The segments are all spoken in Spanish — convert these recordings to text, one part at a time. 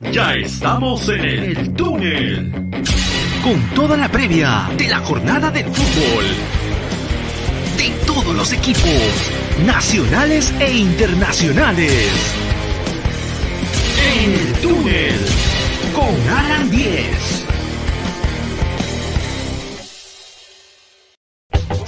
Ya estamos en el túnel. Con toda la previa de la jornada del fútbol. De todos los equipos, nacionales e internacionales. En el túnel. Con Alan 10.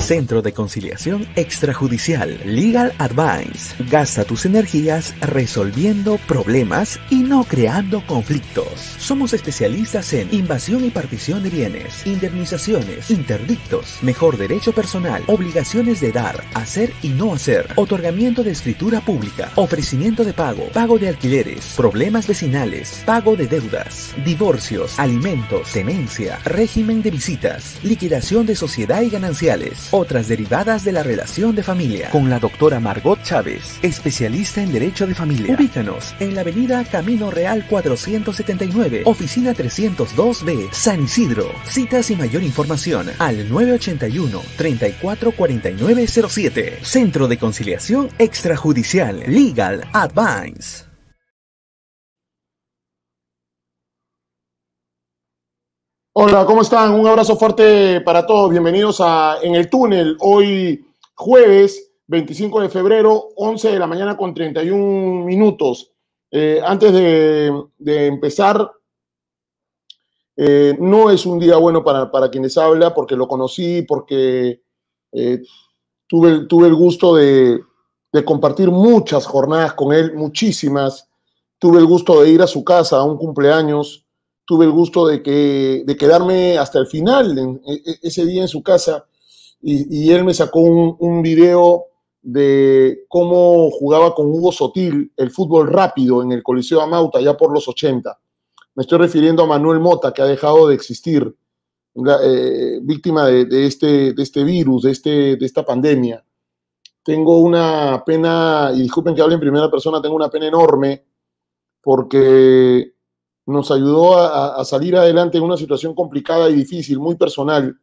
Centro de Conciliación Extrajudicial Legal Advice. Gasta tus energías resolviendo problemas y no creando conflictos. Somos especialistas en invasión y partición de bienes, indemnizaciones, interdictos, mejor derecho personal, obligaciones de dar, hacer y no hacer, otorgamiento de escritura pública, ofrecimiento de pago, pago de alquileres, problemas vecinales, pago de deudas, divorcios, alimentos, tenencia, régimen de visitas, liquidación de sociedad y gananciales otras derivadas de la relación de familia con la doctora Margot Chávez, especialista en Derecho de Familia. Ubícanos en la avenida Camino Real 479, oficina 302B, San Isidro. Citas y mayor información al 981-344907. Centro de Conciliación Extrajudicial Legal Advice. Hola, ¿cómo están? Un abrazo fuerte para todos. Bienvenidos a En el Túnel. Hoy jueves 25 de febrero, 11 de la mañana con 31 minutos. Eh, antes de, empezar, eh, no es un día bueno para, para, quienes habla, porque lo conocí, porque eh, tuve, tuve el gusto de, de compartir muchas jornadas con él, muchísimas. Tuve el gusto de ir a su casa a un cumpleaños tuve el gusto de, que, de quedarme hasta el final, e, e, ese día en su casa, y, él me sacó un, un, video de cómo jugaba con Hugo Sotil el fútbol rápido en el Coliseo Amauta, ya por los 80. Me estoy refiriendo a Manuel Mota, que ha dejado de existir, eh, víctima de, este, de este virus, de, este, de esta pandemia. Tengo una pena, y disculpen que hable en primera persona, tengo una pena enorme porque nos ayudó a, salir adelante en una situación complicada y difícil, muy personal.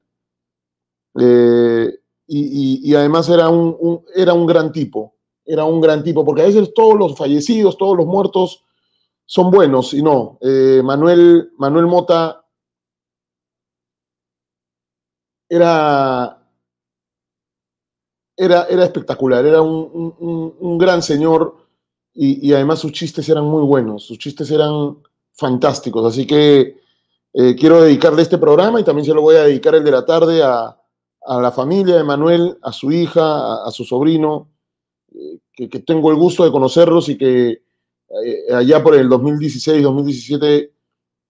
Eh, y, además era un, era un gran tipo, era un gran tipo, porque a veces todos los fallecidos, todos los muertos son buenos y no. Eh, Manuel, Manuel Mota era, era, era espectacular, era un, gran señor y además sus chistes eran muy buenos, sus chistes eran fantásticos. Así que eh, quiero dedicarle este programa y también se lo voy a dedicar el de la tarde a, la familia de Manuel, a su hija, a, su sobrino, eh, que, tengo el gusto de conocerlos y que eh, allá por el 2016, 2017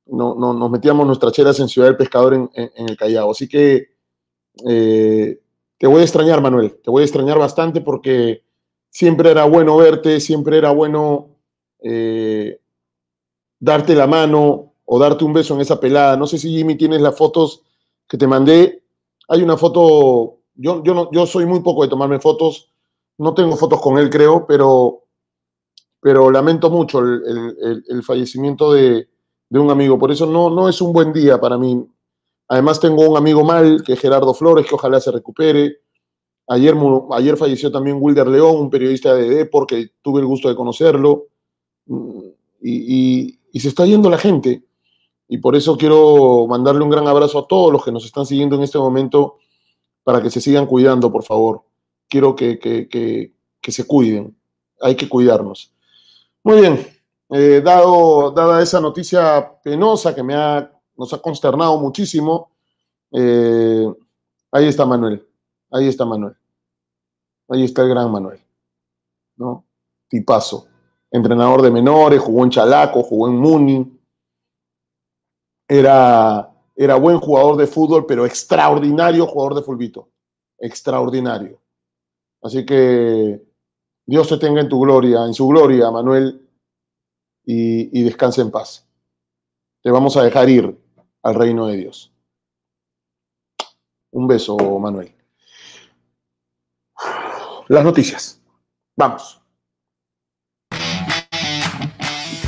no, nos metíamos nuestras chelas en Ciudad del Pescador en, el Callao. Así que te voy a extrañar, Manuel, te voy a extrañar bastante porque siempre era bueno verte, siempre era bueno darte la mano o darte un beso en esa pelada. No sé si Jimmy tienes las fotos que te mandé. Hay una foto, yo, yo, yo soy muy poco de tomarme fotos, no tengo fotos con él creo, pero, pero lamento mucho el, fallecimiento de, un amigo. Por eso no, no es un buen día para mí. Además tengo un amigo mal, que es Gerardo Flores, que ojalá se recupere. Ayer, ayer falleció también Wilder León, un periodista de Depor, que tuve el gusto de conocerlo. Mm, y, y se está yendo la gente. Y por eso quiero mandarle un gran abrazo a todos los que nos están siguiendo en este momento para que se sigan cuidando, por favor. Quiero que, que, se cuiden. Hay que cuidarnos. Muy bien. Eh, dado, dada esa noticia penosa que me ha, nos ha consternado muchísimo, eh, ahí está Manuel. Ahí está Manuel. Ahí está el gran Manuel. ¿No? Tipazo entrenador de menores, jugó en Chalaco, jugó en Muni. Era, era buen jugador de fútbol, pero extraordinario jugador de fulbito. Extraordinario. Así que Dios te tenga en tu gloria, en su gloria, Manuel, y, y descanse en paz. Te vamos a dejar ir al reino de Dios. Un beso, Manuel. Las noticias. Vamos.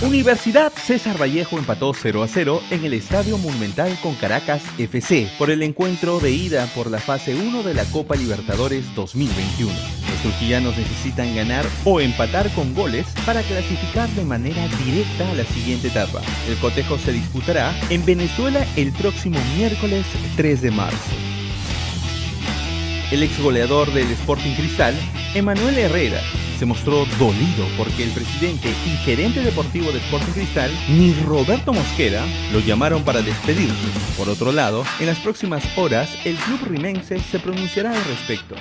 Universidad César Vallejo empató 0 a 0 en el Estadio Monumental con Caracas FC por el encuentro de ida por la fase 1 de la Copa Libertadores 2021. trujillanos necesitan ganar o empatar con goles para clasificar de manera directa a la siguiente etapa. El cotejo se disputará en Venezuela el próximo miércoles 3 de marzo. El ex goleador del Sporting Cristal, Emanuel Herrera, se mostró dolido porque el presidente y gerente deportivo de Sporting Cristal, ni Roberto Mosquera, lo llamaron para despedirse. Por otro lado, en las próximas horas, el club rimense se pronunciará al respecto.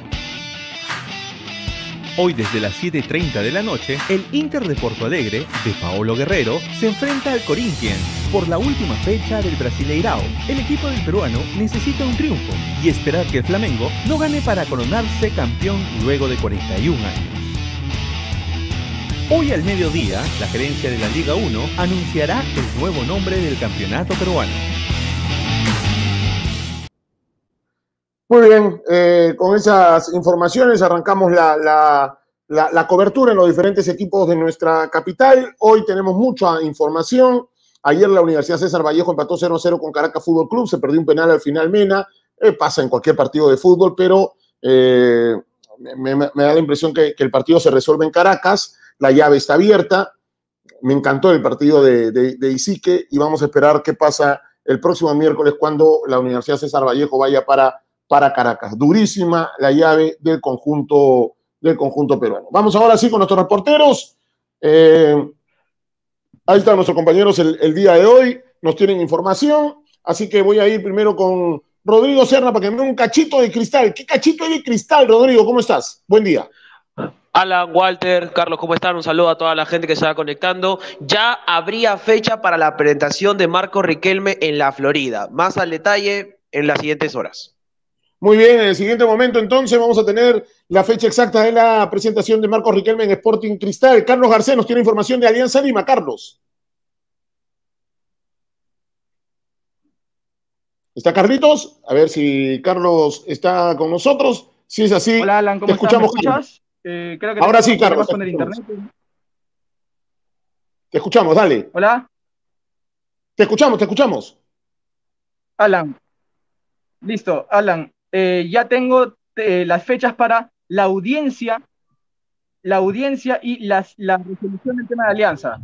Hoy desde las 7.30 de la noche, el Inter de Porto Alegre, de Paolo Guerrero, se enfrenta al Corinthians por la última fecha del Brasileirao. El equipo del peruano necesita un triunfo y esperar que el Flamengo no gane para coronarse campeón luego de 41 años. Hoy al mediodía, la gerencia de la Liga 1 anunciará el nuevo nombre del campeonato peruano. Muy bien, eh, con esas informaciones arrancamos la, la, cobertura en los diferentes equipos de nuestra capital. Hoy tenemos mucha información. Ayer la Universidad César Vallejo empató 0-0 con Caracas Fútbol Club, se perdió un penal al final Mena, eh, pasa en cualquier partido de fútbol, pero eh, me, da la impresión que, el partido se resuelve en Caracas la llave está abierta. Me encantó el partido de, de, Isique y vamos a esperar qué pasa el próximo miércoles cuando la Universidad César Vallejo vaya para, para Caracas. Durísima la llave del conjunto, del conjunto peruano. Vamos ahora sí con nuestros reporteros. Eh, ahí están nuestros compañeros el, día de hoy. Nos tienen información. Así que voy a ir primero con Rodrigo Serra para que me dé un cachito de cristal. ¿Qué cachito de cristal, Rodrigo? ¿Cómo estás? Buen día. Alan, Walter, Carlos, ¿cómo están? Un saludo a toda la gente que se va conectando. Ya habría fecha para la presentación de Marco Riquelme en la Florida. Más al detalle en las siguientes horas. Muy bien, en el siguiente momento entonces vamos a tener la fecha exacta de la presentación de Marco Riquelme en Sporting Cristal. Carlos Garcés nos tiene información de Alianza Lima. Carlos. ¿Está Carlitos? A ver si Carlos está con nosotros. Si es así, Hola, Alan, ¿cómo escuchamos. Eh, Ahora sí, Carlos. Te escuchamos, dale. Hola. Te escuchamos, te escuchamos. Alan. Listo, Alan. Eh, ya tengo eh, las fechas para la audiencia, la audiencia y las, la resolución del tema de alianza.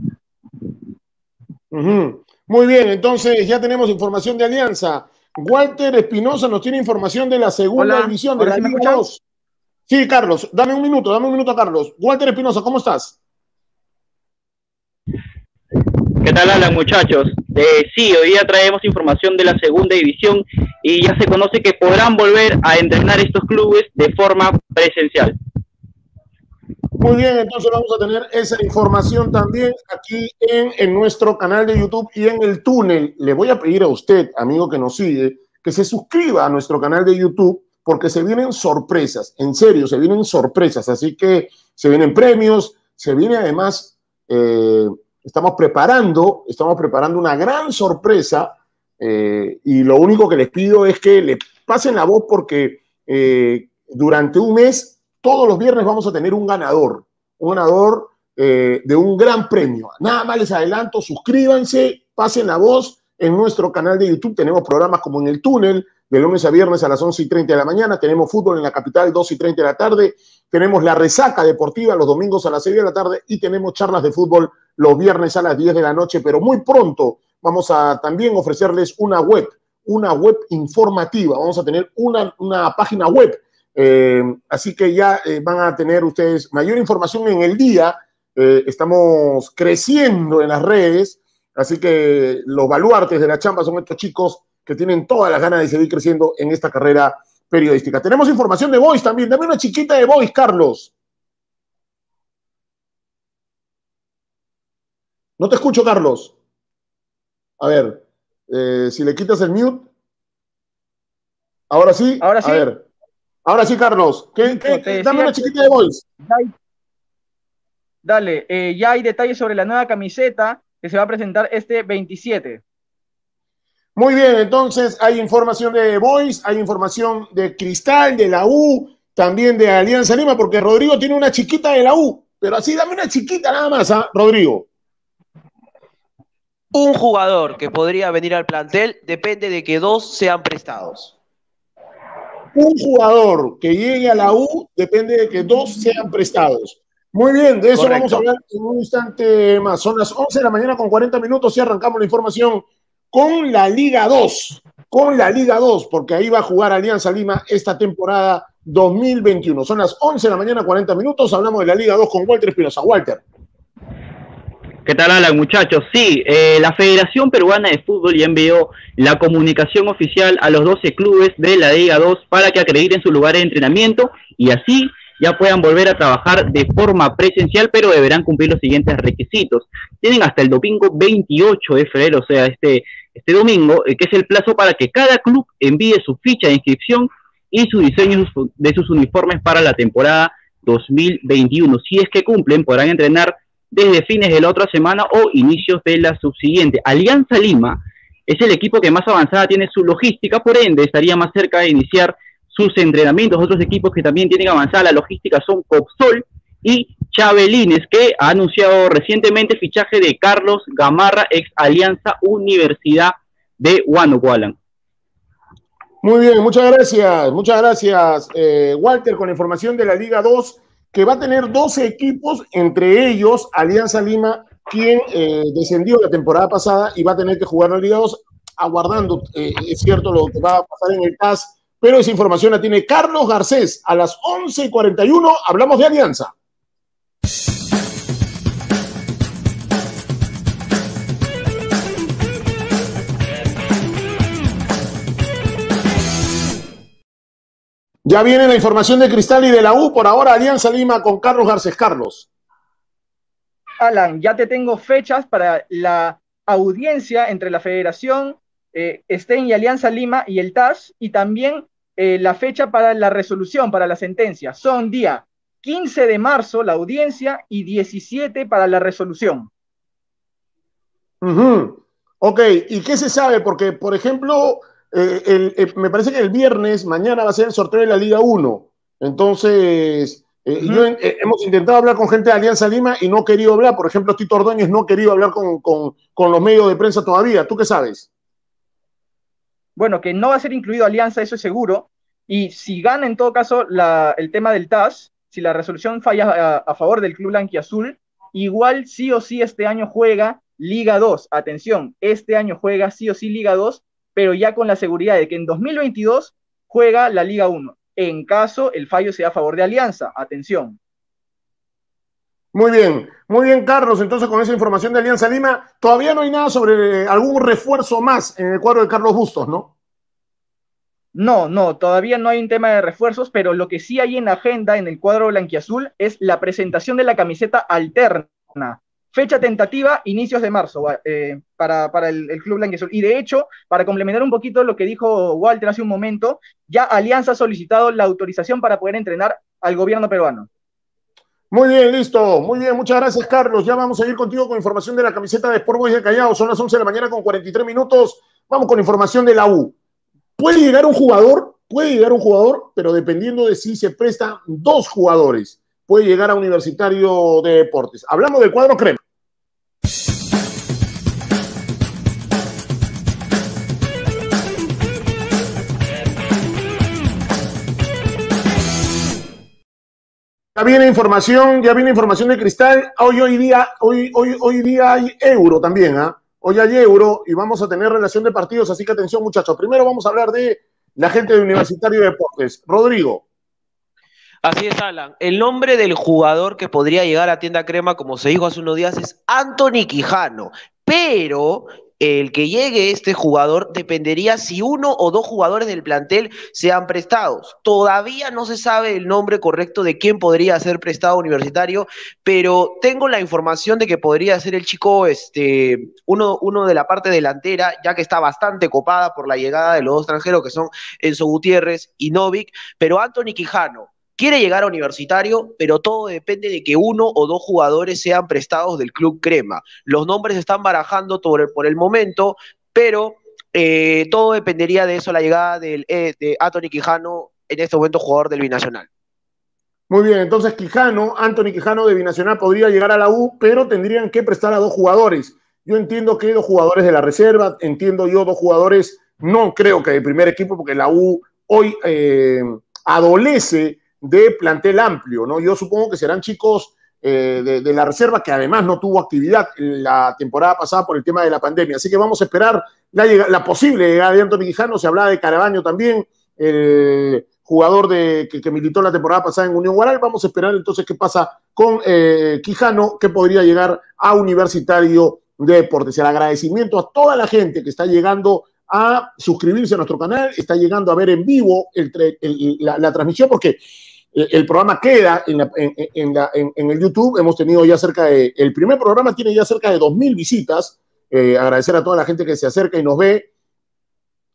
Muy bien, entonces ya tenemos información de alianza. Walter Espinosa nos tiene información de la segunda división de la Liga 2. Sí, Carlos, dame un minuto, dame un minuto a Carlos. Walter Espinosa, ¿cómo estás? ¿Qué tal, Alan, muchachos? Eh, sí, hoy día traemos información de la segunda división y ya se conoce que podrán volver a entrenar estos clubes de forma presencial. Muy bien, entonces vamos a tener esa información también aquí en, nuestro canal de YouTube y en el túnel. Le voy a pedir a usted, amigo que nos sigue, que se suscriba a nuestro canal de YouTube porque se vienen sorpresas, en serio, se vienen sorpresas, así que se vienen premios, se viene además, eh, estamos preparando, estamos preparando una gran sorpresa eh, y lo único que les pido es que le pasen la voz porque eh, durante un mes, todos los viernes vamos a tener un ganador, un ganador de un gran premio. Nada más les adelanto, suscríbanse, pasen la voz en nuestro canal de YouTube, tenemos programas como en el túnel, de lunes a viernes a las 11 y 30 de la mañana. Tenemos fútbol en la capital, 2 y 30 de la tarde. Tenemos la resaca deportiva los domingos a las 6 de la tarde y tenemos charlas de fútbol los viernes a las 10 de la noche. Pero muy pronto vamos a también ofrecerles una web, una web informativa. Vamos a tener una, una página web. Eh, así que ya eh, van a tener ustedes mayor información en el día. Eh, estamos creciendo en las redes. Así que los baluartes de la chamba son estos chicos que tienen todas las ganas de seguir creciendo en esta carrera periodística. Tenemos información de Voice también. Dame una chiquita de Voice, Carlos. No te escucho, Carlos. A ver, eh, si le quitas el mute. Ahora sí. Ahora sí. A ver. Ahora sí, Carlos. dame una chiquita de Voice. Dale, eh, ya hay detalles sobre la nueva camiseta que se va a presentar este 27. Muy bien, entonces hay información de Boys, hay información de Cristal, de la U, también de Alianza Lima, porque Rodrigo tiene una chiquita de la U, pero así dame una chiquita nada más, ¿ah? Rodrigo. Un jugador que podría venir al plantel depende de que dos sean prestados. un jugador que llegue a la U depende de que dos sean prestados. Muy bien, de eso vamos a hablar en un instante más. Son las 11 de la mañana con 40 minutos y arrancamos la información con la Liga 2. Con la Liga 2, porque ahí va a jugar Alianza Lima esta temporada 2021. Son las 11 de la mañana 40 minutos. Hablamos de la Liga 2 con Walter Espinosa. Walter. ¿Qué tal, Alan, muchachos? Sí, eh, la Federación Peruana de Fútbol ya envió la comunicación oficial a los 12 clubes de la Liga 2 para que acrediten su lugar de entrenamiento y así ya puedan volver a trabajar de forma presencial, pero deberán cumplir los siguientes requisitos. Tienen hasta el domingo 28 de febrero, o sea, este, este domingo, eh, que es el plazo para que cada club envíe su ficha de inscripción y su diseño de sus uniformes para la temporada 2021. Si es que cumplen, podrán entrenar desde fines de la otra semana o inicios de la subsiguiente. Alianza Lima es el equipo que más avanzada tiene su logística, por ende estaría más cerca de iniciar sus entrenamientos. Otros equipos que también tienen avanzada la logística son Copsol y Chabelines, que ha anunciado recientemente fichaje de Carlos Gamarra, ex Alianza Universidad de Huánuco, Muy bien, muchas gracias, muchas gracias, eh, Walter, con la información de la Liga 2 que va a tener 12 equipos, entre ellos Alianza Lima, quien eh, descendió la temporada pasada y va a tener que jugar la Liga 2, aguardando, eh, es cierto, lo que va a pasar en el CAS, pero esa información la tiene Carlos Garcés. A las 11.41 hablamos de Alianza. Ya viene la información de Cristal y de la U. Por ahora, Alianza Lima con Carlos Garcés. Carlos. Alan, ya te tengo fechas para la audiencia entre la Federación, eh, y Alianza Lima y el TAS, y también eh, la fecha para la resolución, para la sentencia. Son día 15 de marzo la audiencia y 17 para la resolución. Ok, ¿y qué se sabe? Porque, por ejemplo, eh, eh, me parece que el viernes, mañana va a ser el sorteo de la Liga 1. Entonces, eh, hemos intentado hablar con gente de Alianza Lima y no querido hablar. Por ejemplo, Tito Ordóñez no ha querido hablar con, los medios de prensa todavía. ¿Tú qué sabes? Bueno, que no va a ser incluido Alianza, eso es seguro. Y si gana en todo caso el tema del TAS, si la resolución falla a, favor del Club Blanquiazul, igual sí o sí este año juega Liga 2. Atención, este año juega sí o sí Liga 2 pero ya con la seguridad de que en 2022 juega la Liga 1, en caso el fallo sea a favor de Alianza. Atención. Muy bien, muy bien, Carlos. Entonces, con esa información de Alianza Lima, todavía no hay nada sobre algún refuerzo más en el cuadro de Carlos Bustos, ¿no? No, no, todavía no hay un tema de refuerzos, pero lo que sí hay en agenda en el cuadro blanquiazul es la presentación de la camiseta alterna Fecha tentativa, inicios de marzo eh, para, el, Club Blanquezul. Y de hecho, para complementar un poquito lo que dijo Walter hace un momento, ya Alianza ha solicitado la autorización para poder entrenar al gobierno peruano. Muy bien, listo. Muy bien, muchas gracias, Carlos. Ya vamos a ir contigo con información de la camiseta de Sport Boys de Callao. Son las 11 de la mañana con 43 minutos. Vamos con información de la U. Puede llegar un jugador, puede llegar un jugador, pero dependiendo de si se prestan dos jugadores, puede llegar a Universitario de Deportes. Hablamos del cuadro crema. Ya viene información, ya viene información de cristal. Hoy, hoy día, hoy, hoy, hoy día hay euro también, ¿ah? Hoy hay euro y vamos a tener relación de partidos, así que atención, muchachos. Primero vamos a hablar de la gente de Universitario de Deportes. Rodrigo. Así es, Alan. El nombre del jugador que podría llegar a Tienda Crema, como se dijo hace unos días, es Anthony Quijano. Pero el que llegue este jugador dependería si uno o dos jugadores del plantel sean prestados. Todavía no se sabe el nombre correcto de quién podría ser prestado universitario, pero tengo la información de que podría ser el chico, este, uno, uno de la parte delantera, ya que está bastante copada por la llegada de los dos extranjeros que son Enzo Gutiérrez y Novik, pero Anthony Quijano, quiere llegar a universitario, pero todo depende de que uno o dos jugadores sean prestados del Club Crema. Los nombres están barajando por el, momento, pero eh, todo dependería de eso, la llegada eh, de Anthony Quijano, en este momento jugador del Binacional. Muy bien, entonces Quijano, Anthony Quijano de Binacional podría llegar a la U, pero tendrían que prestar a dos jugadores. Yo entiendo que dos jugadores de la reserva, entiendo yo dos jugadores, no creo que de primer equipo, porque la U hoy eh, adolece de plantel amplio, ¿no? Yo supongo que serán chicos de, la reserva que además no tuvo actividad la temporada pasada por el tema de la pandemia. Así que vamos a esperar la, posible llegada de Antonio Quijano, se hablaba de Carabaño también, el jugador de, que, militó la temporada pasada en Unión Guaral. Vamos a esperar entonces qué pasa con Quijano, que podría llegar a Universitario de Deportes. El agradecimiento a toda la gente que está llegando a suscribirse a nuestro canal, está llegando a ver en vivo la, transmisión, porque el programa queda en, el YouTube. Hemos tenido ya cerca de, el primer programa tiene ya cerca de 2.000 visitas. Eh, agradecer a toda la gente que se acerca y nos ve.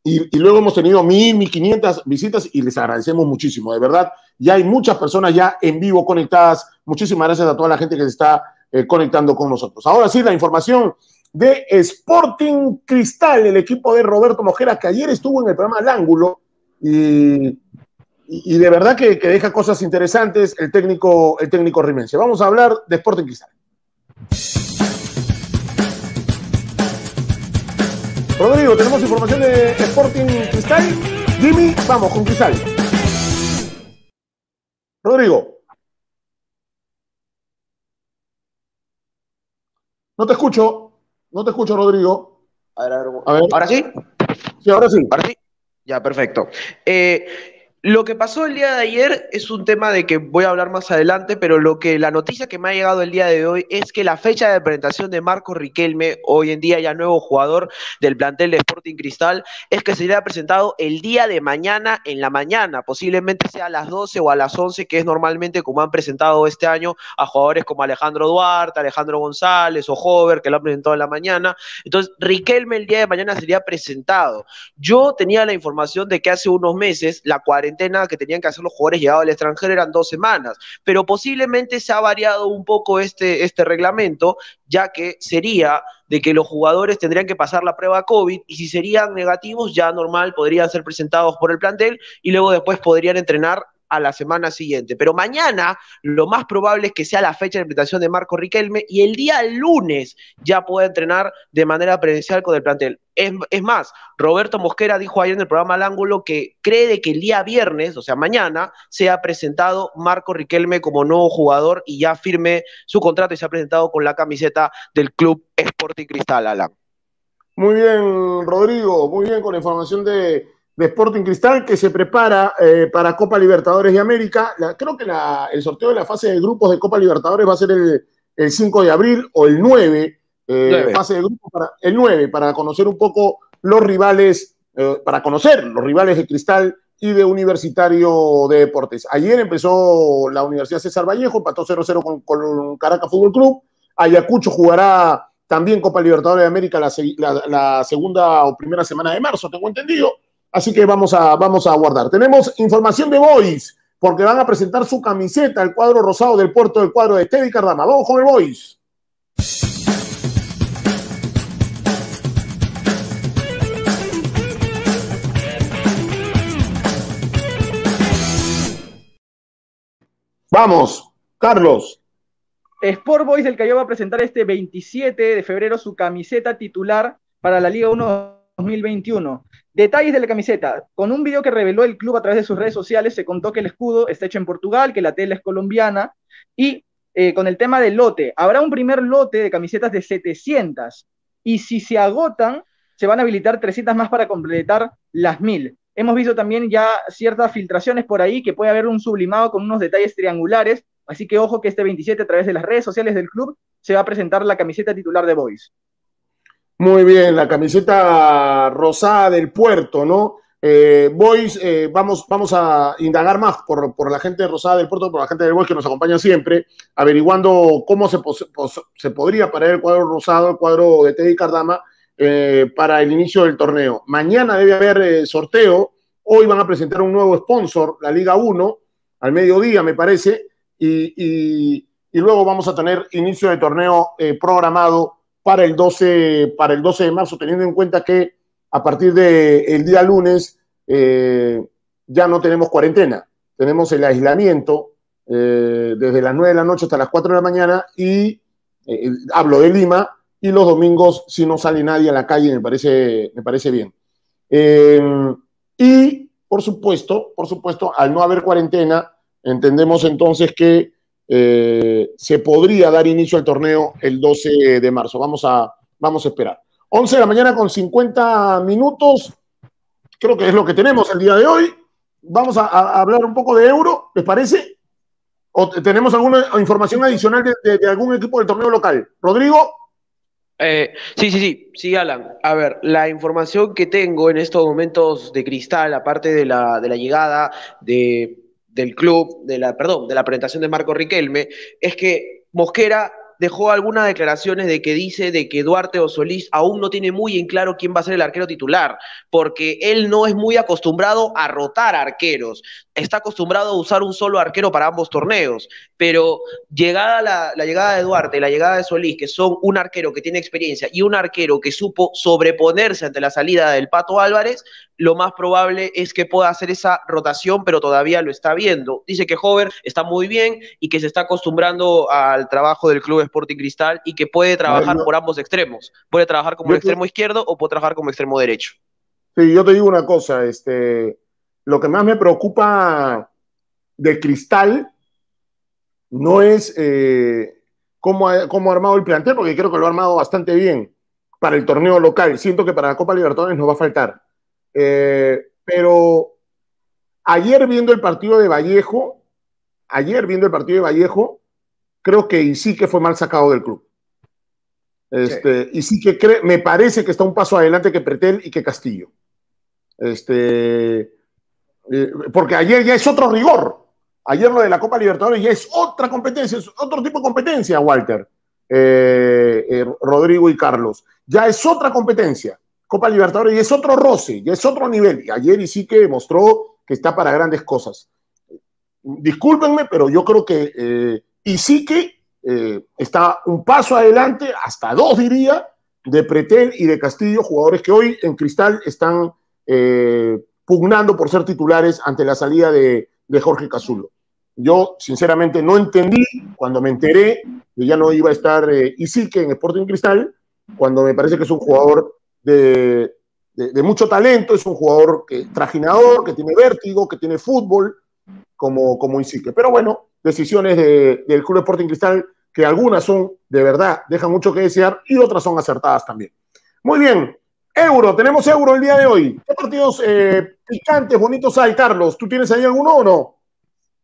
Y, luego hemos tenido 1.000, 1.500 visitas y les agradecemos muchísimo, de verdad. Ya hay muchas personas ya en vivo conectadas. Muchísimas gracias a toda la gente que se está eh, conectando con nosotros. Ahora sí, la información de Sporting Cristal, el equipo de Roberto Mojera, que ayer estuvo en el programa El Ángulo y, y, de verdad que, deja cosas interesantes el técnico, el técnico rimense. Vamos a hablar de Sporting Cristal. Rodrigo, tenemos información de Sporting Cristal. Jimmy, vamos con Cristal. Rodrigo. No te escucho. No te escucho, Rodrigo. A ver, a ver. ¿Ahora sí? Sí, ahora sí. Ahora sí. Ya, perfecto. Eh, lo que pasó el día de ayer es un tema de que voy a hablar más adelante, pero lo que la noticia que me ha llegado el día de hoy es que la fecha de presentación de Marco Riquelme, hoy en día ya nuevo jugador del plantel de Sporting Cristal, es que sería presentado el día de mañana en la mañana, posiblemente sea a las 12 o a las 11, que es normalmente como han presentado este año a jugadores como Alejandro Duarte, Alejandro González o Hover, que lo han presentado en la mañana. Entonces, Riquelme el día de mañana sería presentado. Yo tenía la información de que hace unos meses la cuarentena que tenían que hacer los jugadores llegados al extranjero eran dos semanas, pero posiblemente se ha variado un poco este, este reglamento, ya que sería de que los jugadores tendrían que pasar la prueba COVID y si serían negativos ya normal podrían ser presentados por el plantel y luego después podrían entrenar a la semana siguiente. Pero mañana lo más probable es que sea la fecha de presentación de Marco Riquelme y el día lunes ya pueda entrenar de manera presencial con el plantel. Es, más, Roberto Mosquera dijo ayer en el programa Al Ángulo que cree que el día viernes, o sea, mañana, sea presentado Marco Riquelme como nuevo jugador y ya firme su contrato y se ha presentado con la camiseta del club Sporting Cristal, Alan. Muy bien, Rodrigo, muy bien con la información de, de Sporting Cristal que se prepara eh, para Copa Libertadores de América. creo que el sorteo de la fase de grupos de Copa Libertadores va a ser el, 5 de abril o el 9, eh, fase de grupos para el 9, para conocer un poco los rivales, eh, para conocer los rivales de Cristal y de Universitario de Deportes. Ayer empezó la Universidad César Vallejo, empató 0-0 con, con, Caracas Fútbol Club. Ayacucho jugará también Copa Libertadores de América la segunda o primera semana de marzo, tengo entendido. Así que vamos a, vamos a guardar. Tenemos información de Boys, porque van a presentar su camiseta, el cuadro rosado del puerto del cuadro de Teddy Cardama. Vamos con el Boys. Vamos, Carlos. Sport Boys, el que va a presentar este 27 de febrero su camiseta titular para la Liga 1 2021. Detalles de la camiseta. Con un video que reveló el club a través de sus redes sociales, se contó que el escudo está hecho en Portugal, que la tela es colombiana y eh, con el tema del lote, habrá un primer lote de camisetas de 700 y si se agotan, se van a habilitar 300 más para completar las 1000. Hemos visto también ya ciertas filtraciones por ahí que puede haber un sublimado con unos detalles triangulares, así que ojo que este 27 a través de las redes sociales del club se va a presentar la camiseta titular de Boys. Muy bien, la camiseta rosada del puerto, ¿no? Eh, Boys, eh, vamos, vamos a indagar más por, la gente rosada del puerto, por la gente del Boys que nos acompaña siempre, averiguando cómo se, se podría parar el cuadro rosado, el cuadro de Teddy Cardama, eh, para el inicio del torneo. Mañana debe haber eh, sorteo, hoy van a presentar un nuevo sponsor, la Liga 1, al mediodía me parece, y, y, luego vamos a tener inicio de torneo programado para el 12, para el 12 de marzo, teniendo en cuenta que a partir del día lunes eh, ya no tenemos cuarentena, tenemos el aislamiento eh, desde las 9 de la noche hasta las 4 de la mañana y eh, hablo de Lima y los domingos si no sale nadie a la calle me parece, me parece bien. y por supuesto, por supuesto, al no haber cuarentena, entendemos entonces que eh, se podría dar inicio al torneo el 12 de marzo. Vamos a, vamos a esperar. 11 de la mañana con 50 minutos. Creo que es lo que tenemos el día de hoy. Vamos a, hablar un poco de euro, ¿les parece? ¿O tenemos alguna información adicional de, algún equipo del torneo local? Rodrigo. Eh, sí, sí, sí, sí, Alan. A ver, la información que tengo en estos momentos de cristal, aparte de la, de la llegada de del club, de la, perdón, de la presentación de Marco Riquelme, es que Mosquera dejó algunas declaraciones de que dice de que Duarte o Solís aún no tiene muy en claro quién va a ser el arquero titular, porque él no es muy acostumbrado a rotar arqueros. Está acostumbrado a usar un solo arquero para ambos torneos, pero llegada la, llegada de Duarte la llegada de Solís, que son un arquero que tiene experiencia y un arquero que supo sobreponerse ante la salida del Pato Álvarez, lo más probable es que pueda hacer esa rotación, pero todavía lo está viendo. Dice que Hover está muy bien y que se está acostumbrando al trabajo del Club Sporting Cristal y que puede trabajar por ambos extremos. Puede trabajar como extremo izquierdo o puede trabajar como extremo derecho. Sí, yo te digo una cosa, este, lo que más me preocupa de Cristal no es eh, cómo, ha, armado el plantel, porque creo que lo ha armado bastante bien para el torneo local. Siento que para la Copa Libertadores nos va a faltar. Eh, pero ayer viendo el partido de Vallejo, ayer viendo el partido de Vallejo, creo que sí que fue mal sacado del club. Este, Y sí que me parece que está un paso adelante que Pretel y que Castillo. Este, eh, porque ayer ya es otro rigor. Ayer lo de la Copa Libertadores ya es otra competencia, es otro tipo de competencia, Walter, eh, eh, Rodrigo y Carlos. Ya es otra competencia. Copa Libertadores ya es otro roce, ya es otro nivel. Y ayer y sí que mostró que está para grandes cosas. Discúlpenme, pero yo creo que y sí que está un paso adelante, hasta dos diría, de Pretel y de Castillo, jugadores que hoy en Cristal están pugnando por ser titulares ante la salida de, Jorge Cazulo. Yo, sinceramente, no entendí cuando me enteré que ya no iba a estar eh, Isique en Sporting Cristal, cuando me parece que es un jugador de, mucho talento, es un jugador que, trajinador, que tiene vértigo, que tiene fútbol, como, como. Pero bueno, decisiones del Club Sporting Cristal que algunas son de verdad, dejan mucho que desear y otras son acertadas también. Muy bien, Euro, tenemos euro el día de hoy. ¿Qué partidos eh, picantes, bonitos hay, Carlos? ¿Tú tienes ahí alguno o no?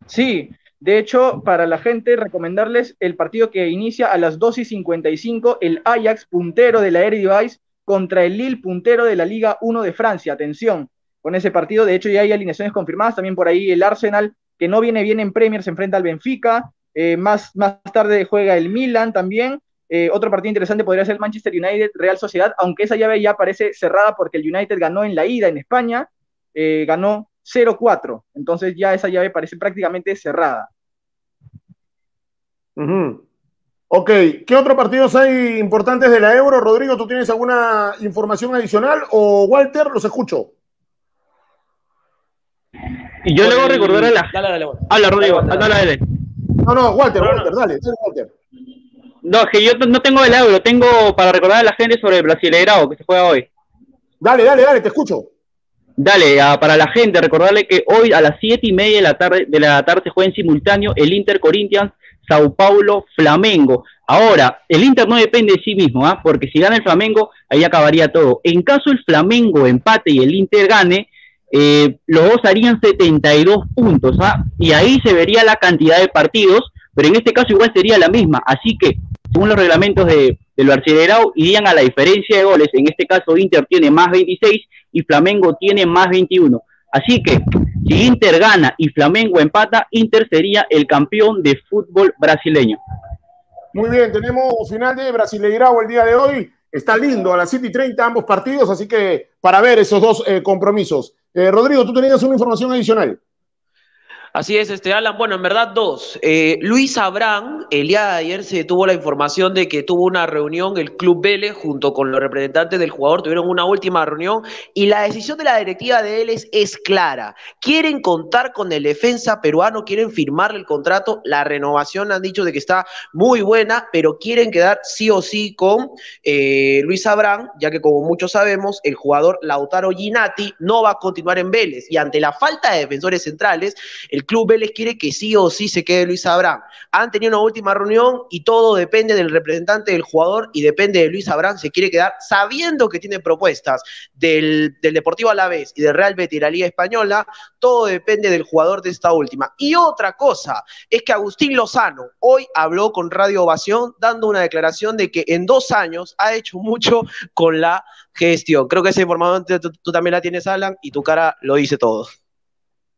Sí, de hecho, para la gente, recomendarles el partido que inicia a las 2 y 55, el Ajax, puntero de la Eredivisie, contra el Lille, puntero de la Liga 1 de Francia. Atención, con ese partido, de hecho, ya hay alineaciones confirmadas. También por ahí el Arsenal, que no viene bien en Premier, se enfrenta al Benfica. Eh, más, más tarde juega el Milan también. Eh, otro partido interesante podría ser Manchester United Real Sociedad, aunque esa llave ya parece cerrada porque el United ganó en la ida en España, eh, ganó 0-4, entonces ya esa llave parece prácticamente cerrada. Ok, ¿qué otros partidos hay importantes de la Euro? Rodrigo, ¿tú tienes alguna información adicional? O Walter, los escucho. Y yo le voy a recordar a la. Dale, dale, Habla, Rodrigo, dale, dale. No, no, Walter, Walter, dale, dale, Walter. No, es que yo no tengo el euro, tengo para recordar a la gente sobre el Brasileirao que se juega hoy. Dale, dale, dale, te escucho. Dale, para la gente, recordarle que hoy a las siete y media de la tarde, de la tarde se juega en simultáneo el Inter Corinthians, Sao Paulo, Flamengo. Ahora, el Inter no depende de sí mismo, ¿ah? porque si gana el Flamengo, ahí acabaría todo. En caso el Flamengo empate y el Inter gane, eh, los dos harían 72 puntos, ¿ah? y ahí se vería la cantidad de partidos, pero en este caso igual sería la misma. Así que según los reglamentos de, del Barcelona, irían a la diferencia de goles. En este caso, Inter tiene más 26 y Flamengo tiene más 21. Así que, si Inter gana y Flamengo empata, Inter sería el campeón de fútbol brasileño. Muy bien, tenemos final de Brasileirao el día de hoy. Está lindo, a las 7 y 30 ambos partidos, así que para ver esos dos eh, compromisos. Eh, Rodrigo, tú tenías una información adicional. Así es, este Alan. Bueno, en verdad dos. Eh, Luis Abrán, el día de ayer se tuvo la información de que tuvo una reunión el Club Vélez junto con los representantes del jugador, tuvieron una última reunión y la decisión de la directiva de él es, clara. Quieren contar con el defensa peruano, quieren firmarle el contrato, la renovación han dicho de que está muy buena, pero quieren quedar sí o sí con eh, Luis Abrán, ya que como muchos sabemos, el jugador Lautaro Ginati no va a continuar en Vélez y ante la falta de defensores centrales, el Club Vélez quiere que sí o sí se quede Luis Abrán. Han tenido una última reunión y todo depende del representante del jugador y depende de Luis Abrán, se quiere quedar sabiendo que tiene propuestas del, del Deportivo Alavés y del Real Betis y la Liga Española, todo depende del jugador de esta última. Y otra cosa es que Agustín Lozano hoy habló con Radio Ovación dando una declaración de que en dos años ha hecho mucho con la gestión. Creo que esa información tú, también la tienes, Alan, y tu cara lo dice todo.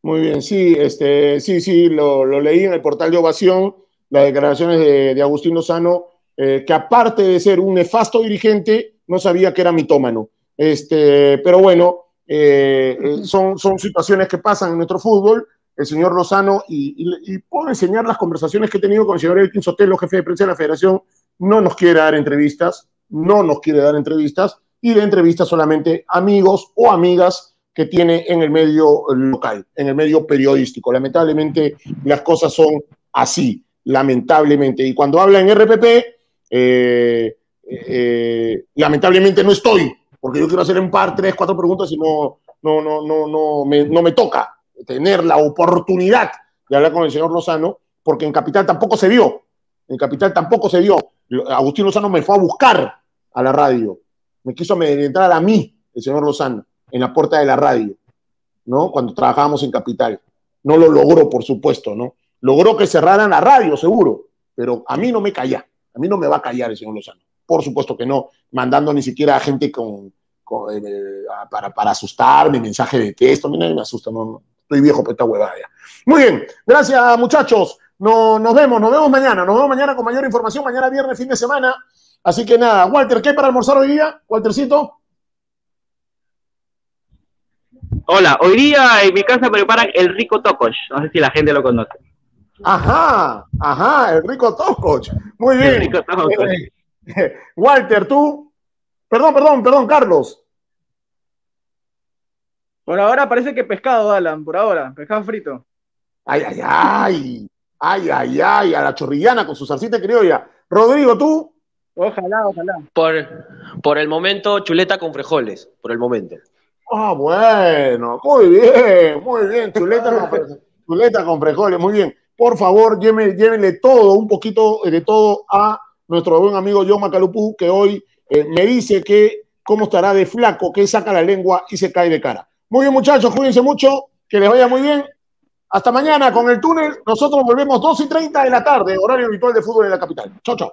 Muy bien, sí, este, sí, sí, lo, leí en el portal de Ovación, las declaraciones de, Agustín Lozano, eh, que aparte de ser un nefasto dirigente, no sabía que era mitómano. Este, pero bueno, eh, eh, son, son situaciones que pasan en nuestro fútbol. El señor Lozano, y, puedo enseñar las conversaciones que he tenido con el señor Elkin Sotelo, jefe de prensa de la federación, no nos quiere dar entrevistas, no nos quiere dar entrevistas, y de entrevistas solamente amigos o amigas que tiene en el medio local, en el medio periodístico. Lamentablemente las cosas son así, lamentablemente. Y cuando habla en RPP, eh, eh, lamentablemente no estoy, porque yo quiero hacer en par tres, cuatro preguntas y no, no, no, no, no, me, no me toca tener la oportunidad de hablar con el señor Lozano, porque en Capital tampoco se dio. En Capital tampoco se dio. Agustín Lozano me fue a buscar a la radio. Me quiso amedrentar a mí, el señor Lozano en la puerta de la radio, ¿no? Cuando trabajábamos en Capital. No lo logró, por supuesto, ¿no? Logró que cerraran la radio, seguro, pero a mí no me calla, a mí no me va a callar el señor Lozano. Por supuesto que no, mandando ni siquiera a gente con, eh, para, para, asustarme, mensaje de texto, a mí nadie me asusta, no, estoy viejo para esta huevada ya. Muy bien, gracias muchachos, no, nos vemos, nos vemos mañana, nos vemos mañana con mayor información, mañana viernes, fin de semana. Así que nada, Walter, ¿qué para almorzar hoy día? Waltercito. Hola, hoy día en mi casa preparan el rico tococh. No sé si la gente lo conoce. Ajá, ajá, el rico tococh. Muy bien. Eh, Walter, tú. Perdón, perdón, perdón, Carlos. Por ahora parece que pescado, Alan, por ahora, pescado frito. Ay, ay, ay. Ay, ay, ay, a la chorrillana con su salsita criolla. Rodrigo, tú. Ojalá, ojalá. Por, por el momento, chuleta con frijoles, por el momento. Ah, bueno, muy bien, muy bien. Chuleta con, chuleta con frijoles, muy bien. Por favor, llévenle, todo, un poquito de todo a nuestro buen amigo John Macalupú, que hoy eh, me dice que cómo estará de flaco, que saca la lengua y se cae de cara. Muy bien, muchachos, cuídense mucho, que les vaya muy bien. Hasta mañana con el túnel. Nosotros volvemos 2 y 30 de la tarde, horario habitual de fútbol en la capital. Chao, chao.